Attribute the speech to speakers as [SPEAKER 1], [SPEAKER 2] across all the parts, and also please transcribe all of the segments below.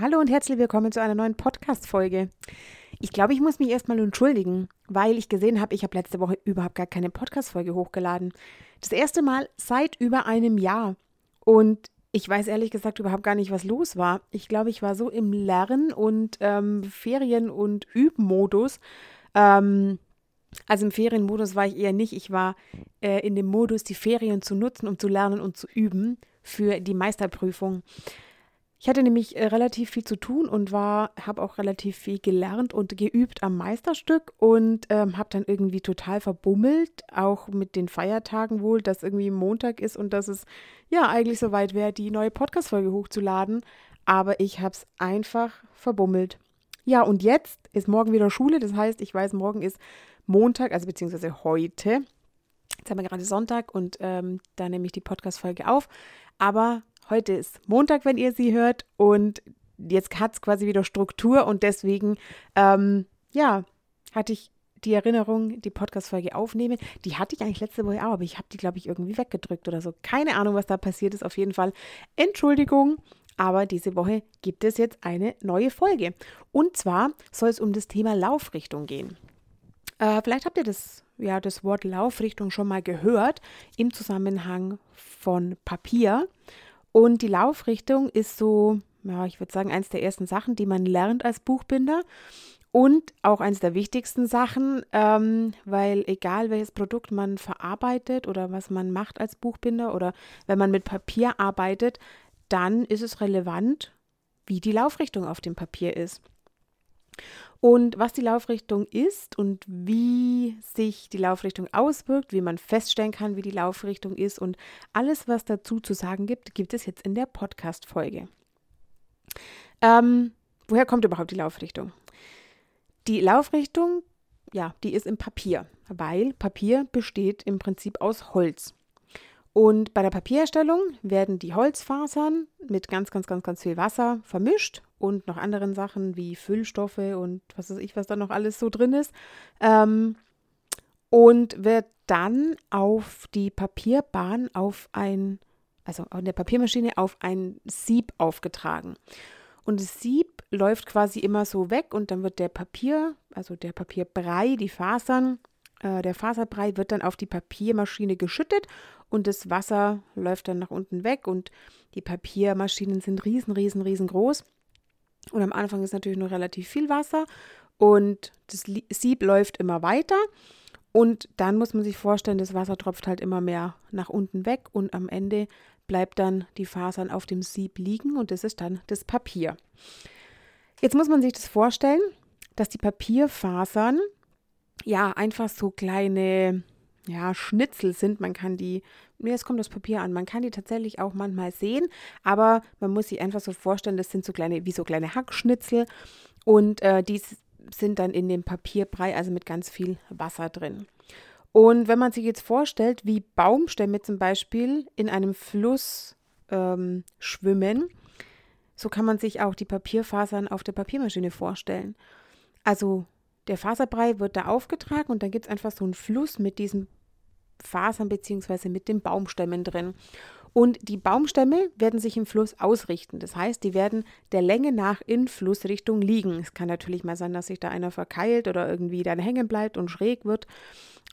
[SPEAKER 1] Hallo und herzlich willkommen zu einer neuen Podcast-Folge. Ich glaube, ich muss mich erstmal entschuldigen, weil ich gesehen habe, ich habe letzte Woche überhaupt gar keine Podcast-Folge hochgeladen. Das erste Mal seit über einem Jahr. Und ich weiß ehrlich gesagt überhaupt gar nicht, was los war. Ich glaube, ich war so im Lern- und ähm, Ferien- und Übmodus. Ähm, also im Ferienmodus war ich eher nicht. Ich war äh, in dem Modus, die Ferien zu nutzen, um zu lernen und zu üben für die Meisterprüfung. Ich hatte nämlich äh, relativ viel zu tun und war, habe auch relativ viel gelernt und geübt am Meisterstück und ähm, habe dann irgendwie total verbummelt, auch mit den Feiertagen wohl, dass irgendwie Montag ist und dass es ja eigentlich soweit wäre, die neue Podcast-Folge hochzuladen. Aber ich habe es einfach verbummelt. Ja, und jetzt ist morgen wieder Schule. Das heißt, ich weiß, morgen ist Montag, also beziehungsweise heute. Jetzt haben wir gerade Sonntag und ähm, da nehme ich die Podcast-Folge auf. Aber Heute ist Montag, wenn ihr sie hört und jetzt hat es quasi wieder Struktur und deswegen, ähm, ja, hatte ich die Erinnerung, die Podcast-Folge aufnehmen. Die hatte ich eigentlich letzte Woche auch, aber ich habe die, glaube ich, irgendwie weggedrückt oder so. Keine Ahnung, was da passiert ist. Auf jeden Fall Entschuldigung. Aber diese Woche gibt es jetzt eine neue Folge. Und zwar soll es um das Thema Laufrichtung gehen. Äh, vielleicht habt ihr das, ja, das Wort Laufrichtung schon mal gehört im Zusammenhang von Papier. Und die Laufrichtung ist so, ja, ich würde sagen, eins der ersten Sachen, die man lernt als Buchbinder. Und auch eines der wichtigsten Sachen, ähm, weil egal welches Produkt man verarbeitet oder was man macht als Buchbinder oder wenn man mit Papier arbeitet, dann ist es relevant, wie die Laufrichtung auf dem Papier ist. Und was die Laufrichtung ist und wie sich die Laufrichtung auswirkt, wie man feststellen kann, wie die Laufrichtung ist und alles, was dazu zu sagen gibt, gibt es jetzt in der Podcast-Folge. Ähm, woher kommt überhaupt die Laufrichtung? Die Laufrichtung, ja, die ist im Papier, weil Papier besteht im Prinzip aus Holz. Und bei der Papierherstellung werden die Holzfasern mit ganz, ganz, ganz, ganz viel Wasser vermischt und noch anderen Sachen wie Füllstoffe und was weiß ich, was da noch alles so drin ist. Ähm, und wird dann auf die Papierbahn auf ein, also in der Papiermaschine auf ein Sieb aufgetragen. Und das Sieb läuft quasi immer so weg und dann wird der Papier, also der Papierbrei, die Fasern, äh, der Faserbrei wird dann auf die Papiermaschine geschüttet und das Wasser läuft dann nach unten weg und die Papiermaschinen sind riesen, riesen, riesengroß. Und am Anfang ist natürlich noch relativ viel Wasser und das Sieb läuft immer weiter. Und dann muss man sich vorstellen, das Wasser tropft halt immer mehr nach unten weg und am Ende bleibt dann die Fasern auf dem Sieb liegen und das ist dann das Papier. Jetzt muss man sich das vorstellen, dass die Papierfasern ja einfach so kleine ja, Schnitzel sind. Man kann die, es kommt das Papier an, man kann die tatsächlich auch manchmal sehen, aber man muss sich einfach so vorstellen, das sind so kleine, wie so kleine Hackschnitzel und äh, die sind dann in dem Papierbrei, also mit ganz viel Wasser drin. Und wenn man sich jetzt vorstellt, wie Baumstämme zum Beispiel in einem Fluss ähm, schwimmen, so kann man sich auch die Papierfasern auf der Papiermaschine vorstellen. Also der Faserbrei wird da aufgetragen und dann gibt es einfach so einen Fluss mit diesen Fasern bzw. mit den Baumstämmen drin. Und die Baumstämme werden sich im Fluss ausrichten. Das heißt, die werden der Länge nach in Flussrichtung liegen. Es kann natürlich mal sein, dass sich da einer verkeilt oder irgendwie dann hängen bleibt und schräg wird.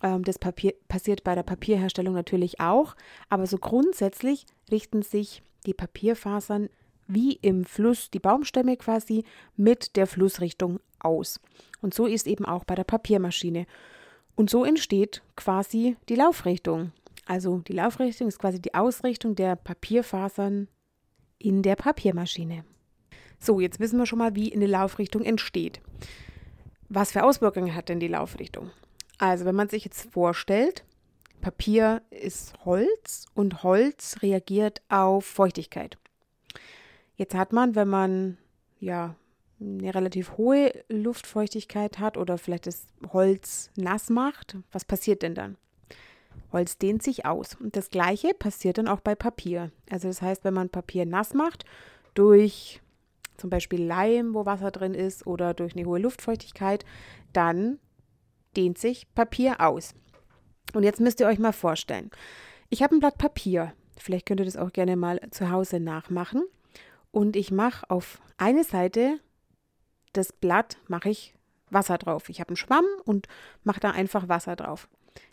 [SPEAKER 1] Ähm, das Papier, passiert bei der Papierherstellung natürlich auch. Aber so grundsätzlich richten sich die Papierfasern wie im Fluss, die Baumstämme quasi, mit der Flussrichtung aus. Und so ist eben auch bei der Papiermaschine. Und so entsteht quasi die Laufrichtung. Also die Laufrichtung ist quasi die Ausrichtung der Papierfasern in der Papiermaschine. So, jetzt wissen wir schon mal, wie eine Laufrichtung entsteht. Was für Auswirkungen hat denn die Laufrichtung? Also, wenn man sich jetzt vorstellt, Papier ist Holz und Holz reagiert auf Feuchtigkeit. Jetzt hat man, wenn man ja eine relativ hohe Luftfeuchtigkeit hat oder vielleicht das Holz nass macht, was passiert denn dann? Holz dehnt sich aus. Und das gleiche passiert dann auch bei Papier. Also das heißt, wenn man Papier nass macht, durch zum Beispiel Leim, wo Wasser drin ist, oder durch eine hohe Luftfeuchtigkeit, dann dehnt sich Papier aus. Und jetzt müsst ihr euch mal vorstellen, ich habe ein Blatt Papier. Vielleicht könnt ihr das auch gerne mal zu Hause nachmachen. und ich mache auf eine Seite das Blatt, mache ich Wasser drauf. Ich habe einen Schwamm und mache da einfach Wasser drauf.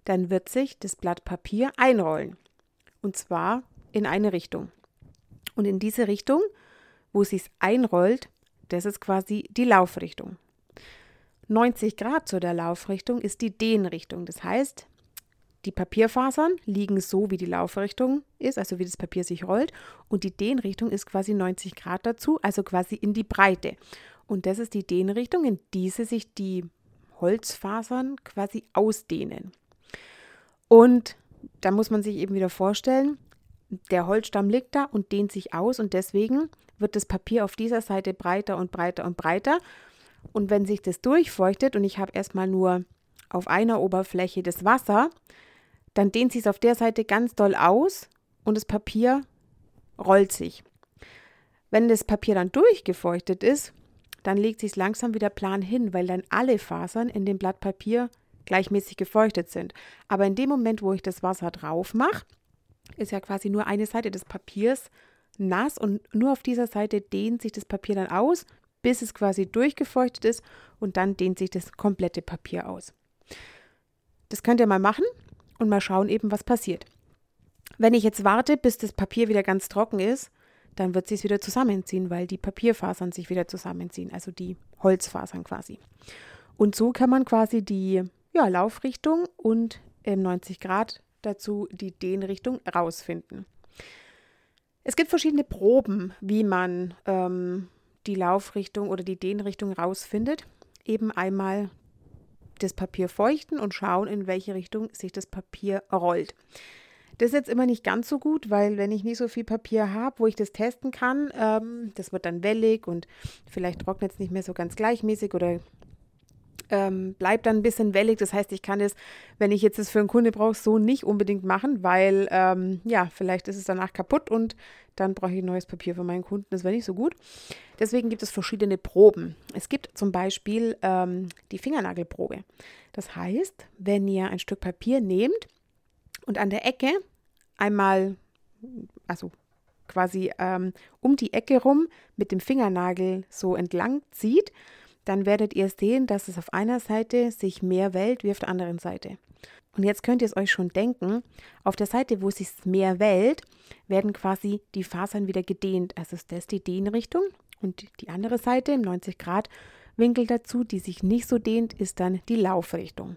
[SPEAKER 1] Dann wird sich das Blatt Papier einrollen. Und zwar in eine Richtung. Und in diese Richtung, wo es sich einrollt, das ist quasi die Laufrichtung. 90 Grad zu der Laufrichtung ist die Dehnrichtung. Das heißt, die Papierfasern liegen so, wie die Laufrichtung ist, also wie das Papier sich rollt. Und die Dehnrichtung ist quasi 90 Grad dazu, also quasi in die Breite. Und das ist die Dehnrichtung, in diese sich die Holzfasern quasi ausdehnen. Und da muss man sich eben wieder vorstellen, der Holzstamm liegt da und dehnt sich aus und deswegen wird das Papier auf dieser Seite breiter und breiter und breiter. Und wenn sich das durchfeuchtet und ich habe erstmal nur auf einer Oberfläche das Wasser, dann dehnt sich es auf der Seite ganz doll aus und das Papier rollt sich. Wenn das Papier dann durchgefeuchtet ist, dann legt sich es langsam wieder plan hin, weil dann alle Fasern in dem Blatt Papier gleichmäßig gefeuchtet sind. Aber in dem Moment, wo ich das Wasser drauf mache, ist ja quasi nur eine Seite des Papiers nass und nur auf dieser Seite dehnt sich das Papier dann aus, bis es quasi durchgefeuchtet ist und dann dehnt sich das komplette Papier aus. Das könnt ihr mal machen und mal schauen eben, was passiert. Wenn ich jetzt warte, bis das Papier wieder ganz trocken ist, dann wird es wieder zusammenziehen, weil die Papierfasern sich wieder zusammenziehen, also die Holzfasern quasi. Und so kann man quasi die ja, Laufrichtung und im 90 Grad dazu die Dehnrichtung rausfinden. Es gibt verschiedene Proben, wie man ähm, die Laufrichtung oder die Dehnrichtung rausfindet. Eben einmal das Papier feuchten und schauen, in welche Richtung sich das Papier rollt. Das ist jetzt immer nicht ganz so gut, weil wenn ich nicht so viel Papier habe, wo ich das testen kann, ähm, das wird dann wellig und vielleicht trocknet es nicht mehr so ganz gleichmäßig oder ähm, bleibt dann ein bisschen wellig. Das heißt, ich kann es, wenn ich jetzt das für einen Kunde brauche, so nicht unbedingt machen, weil ähm, ja, vielleicht ist es danach kaputt und dann brauche ich neues Papier für meinen Kunden. Das wäre nicht so gut. Deswegen gibt es verschiedene Proben. Es gibt zum Beispiel ähm, die Fingernagelprobe. Das heißt, wenn ihr ein Stück Papier nehmt und an der Ecke einmal, also quasi ähm, um die Ecke rum mit dem Fingernagel so entlang zieht, dann werdet ihr sehen, dass es auf einer Seite sich mehr wellt wie auf der anderen Seite. Und jetzt könnt ihr es euch schon denken, auf der Seite, wo es sich mehr wellt, werden quasi die Fasern wieder gedehnt. Also ist das die Dehnrichtung und die andere Seite im 90 Grad Winkel dazu, die sich nicht so dehnt, ist dann die Laufrichtung.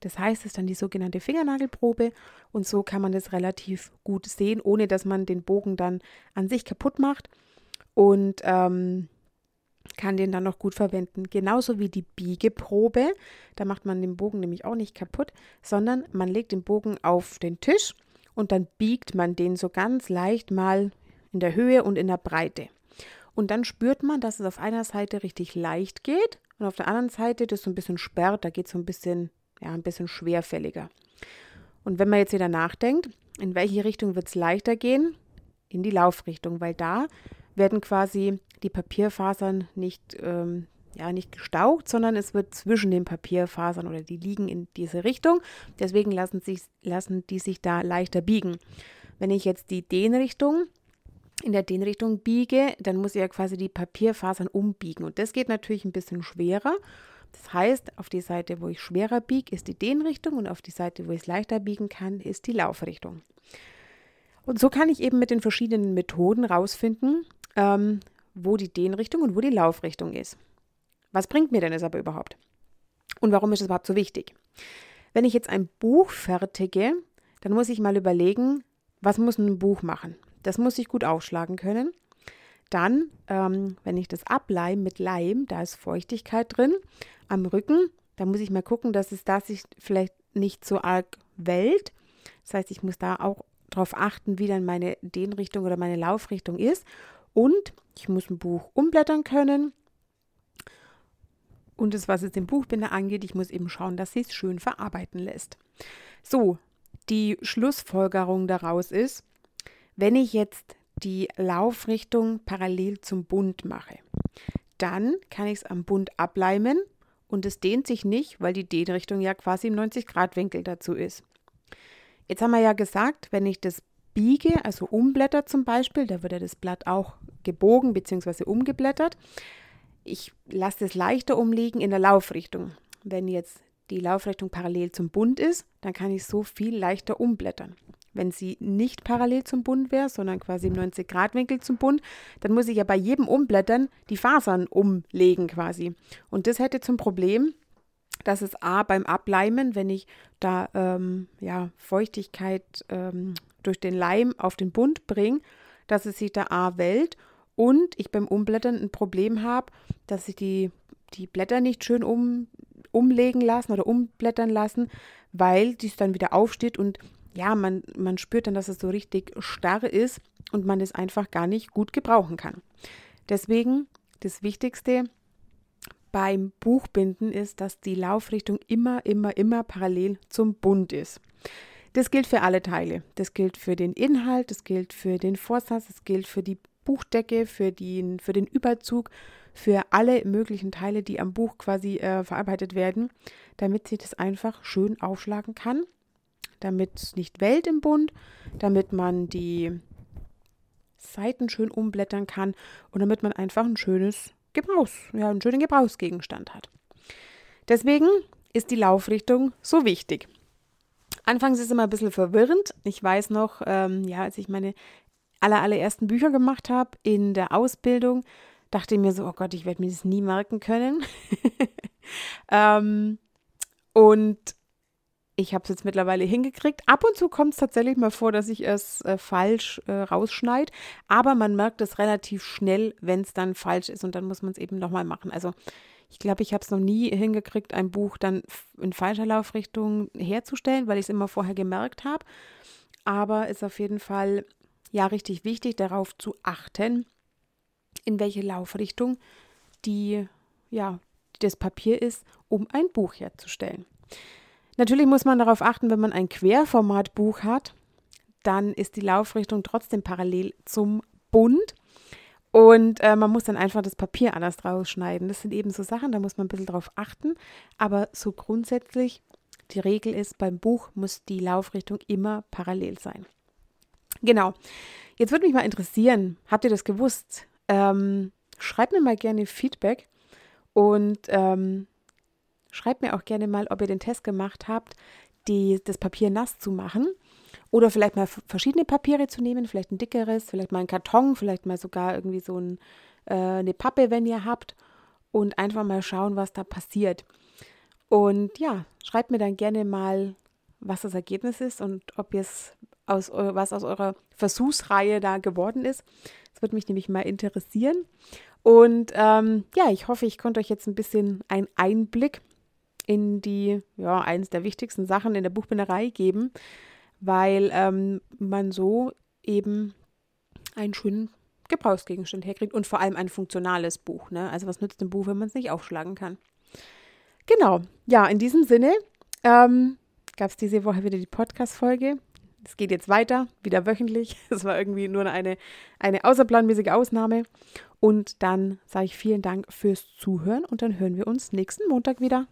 [SPEAKER 1] Das heißt, es ist dann die sogenannte Fingernagelprobe und so kann man das relativ gut sehen, ohne dass man den Bogen dann an sich kaputt macht. Und ähm, kann den dann noch gut verwenden. Genauso wie die Biegeprobe. Da macht man den Bogen nämlich auch nicht kaputt, sondern man legt den Bogen auf den Tisch und dann biegt man den so ganz leicht mal in der Höhe und in der Breite. Und dann spürt man, dass es auf einer Seite richtig leicht geht und auf der anderen Seite das so ein bisschen sperrt, da geht so ein bisschen, ja, ein bisschen schwerfälliger. Und wenn man jetzt wieder nachdenkt, in welche Richtung wird es leichter gehen? In die Laufrichtung, weil da werden quasi die Papierfasern nicht, ähm, ja, nicht gestaucht, sondern es wird zwischen den Papierfasern oder die liegen in diese Richtung. Deswegen lassen, sich, lassen die sich da leichter biegen. Wenn ich jetzt die Dehnrichtung in der Dehnrichtung biege, dann muss ich ja quasi die Papierfasern umbiegen. Und das geht natürlich ein bisschen schwerer. Das heißt, auf die Seite, wo ich schwerer biege, ist die Dehnrichtung und auf die Seite, wo ich es leichter biegen kann, ist die Laufrichtung. Und so kann ich eben mit den verschiedenen Methoden rausfinden, ähm, wo die Dehnrichtung und wo die Laufrichtung ist. Was bringt mir denn das aber überhaupt? Und warum ist es überhaupt so wichtig? Wenn ich jetzt ein Buch fertige, dann muss ich mal überlegen, was muss ein Buch machen? Das muss ich gut aufschlagen können. Dann, ähm, wenn ich das ableim mit Leim, da ist Feuchtigkeit drin, am Rücken, da muss ich mal gucken, dass es da sich vielleicht nicht so arg wellt. Das heißt, ich muss da auch darauf achten, wie dann meine Dehnrichtung oder meine Laufrichtung ist. Und ich muss ein Buch umblättern können. Und das, was jetzt den Buchbinder angeht, ich muss eben schauen, dass sie es schön verarbeiten lässt. So, die Schlussfolgerung daraus ist, wenn ich jetzt die Laufrichtung parallel zum Bund mache, dann kann ich es am Bund ableimen und es dehnt sich nicht, weil die Dehnrichtung ja quasi im 90-Grad-Winkel dazu ist. Jetzt haben wir ja gesagt, wenn ich das biege, also umblätter zum Beispiel, da würde das Blatt auch gebogen bzw. umgeblättert. Ich lasse es leichter umliegen in der Laufrichtung. Wenn jetzt die Laufrichtung parallel zum Bund ist, dann kann ich so viel leichter umblättern. Wenn sie nicht parallel zum Bund wäre, sondern quasi im 90-Grad-Winkel zum Bund, dann muss ich ja bei jedem Umblättern die Fasern umlegen quasi. Und das hätte zum Problem, dass es A beim Ableimen, wenn ich da ähm, ja, Feuchtigkeit ähm, durch den Leim auf den Bund bringe, dass es sich da A wellt und ich beim Umblättern ein Problem habe, dass ich die, die Blätter nicht schön um, umlegen lassen oder umblättern lassen, weil dies dann wieder aufsteht und ja, man, man spürt dann, dass es so richtig starr ist und man es einfach gar nicht gut gebrauchen kann. Deswegen das Wichtigste beim Buchbinden ist, dass die Laufrichtung immer, immer, immer parallel zum Bund ist. Das gilt für alle Teile. Das gilt für den Inhalt, das gilt für den Vorsatz, das gilt für die Buchdecke, für den, für den Überzug, für alle möglichen Teile, die am Buch quasi äh, verarbeitet werden, damit sich das einfach schön aufschlagen kann, damit es nicht wellt im Bund, damit man die Seiten schön umblättern kann und damit man einfach ein schönes Gebrauchs, ja, einen schönen Gebrauchsgegenstand hat. Deswegen ist die Laufrichtung so wichtig. Anfangs ist es immer ein bisschen verwirrend. Ich weiß noch, ähm, ja, als ich meine aller, allerersten Bücher gemacht habe in der Ausbildung, dachte ich mir so, oh Gott, ich werde mir das nie merken können. ähm, und ich habe es jetzt mittlerweile hingekriegt. Ab und zu kommt es tatsächlich mal vor, dass ich es äh, falsch äh, rausschneide, aber man merkt es relativ schnell, wenn es dann falsch ist und dann muss man es eben nochmal machen. Also ich glaube, ich habe es noch nie hingekriegt, ein Buch dann in falscher Laufrichtung herzustellen, weil ich es immer vorher gemerkt habe. Aber ist auf jeden Fall ja richtig wichtig, darauf zu achten, in welche Laufrichtung die ja das Papier ist, um ein Buch herzustellen. Natürlich muss man darauf achten, wenn man ein Querformatbuch hat, dann ist die Laufrichtung trotzdem parallel zum Bund. Und äh, man muss dann einfach das Papier anders rausschneiden. Das sind eben so Sachen, da muss man ein bisschen drauf achten. Aber so grundsätzlich, die Regel ist, beim Buch muss die Laufrichtung immer parallel sein. Genau. Jetzt würde mich mal interessieren, habt ihr das gewusst? Ähm, schreibt mir mal gerne Feedback und ähm, Schreibt mir auch gerne mal, ob ihr den Test gemacht habt, die, das Papier nass zu machen. Oder vielleicht mal verschiedene Papiere zu nehmen, vielleicht ein dickeres, vielleicht mal ein Karton, vielleicht mal sogar irgendwie so ein, äh, eine Pappe, wenn ihr habt. Und einfach mal schauen, was da passiert. Und ja, schreibt mir dann gerne mal, was das Ergebnis ist und ob es aus was aus eurer Versuchsreihe da geworden ist. Das würde mich nämlich mal interessieren. Und ähm, ja, ich hoffe, ich konnte euch jetzt ein bisschen einen Einblick in die, ja, eines der wichtigsten Sachen in der Buchbinderei geben, weil ähm, man so eben einen schönen Gebrauchsgegenstand herkriegt und vor allem ein funktionales Buch. Ne? Also was nützt ein Buch, wenn man es nicht aufschlagen kann? Genau, ja, in diesem Sinne ähm, gab es diese Woche wieder die Podcast-Folge. Es geht jetzt weiter, wieder wöchentlich. Es war irgendwie nur eine, eine außerplanmäßige Ausnahme. Und dann sage ich vielen Dank fürs Zuhören und dann hören wir uns nächsten Montag wieder.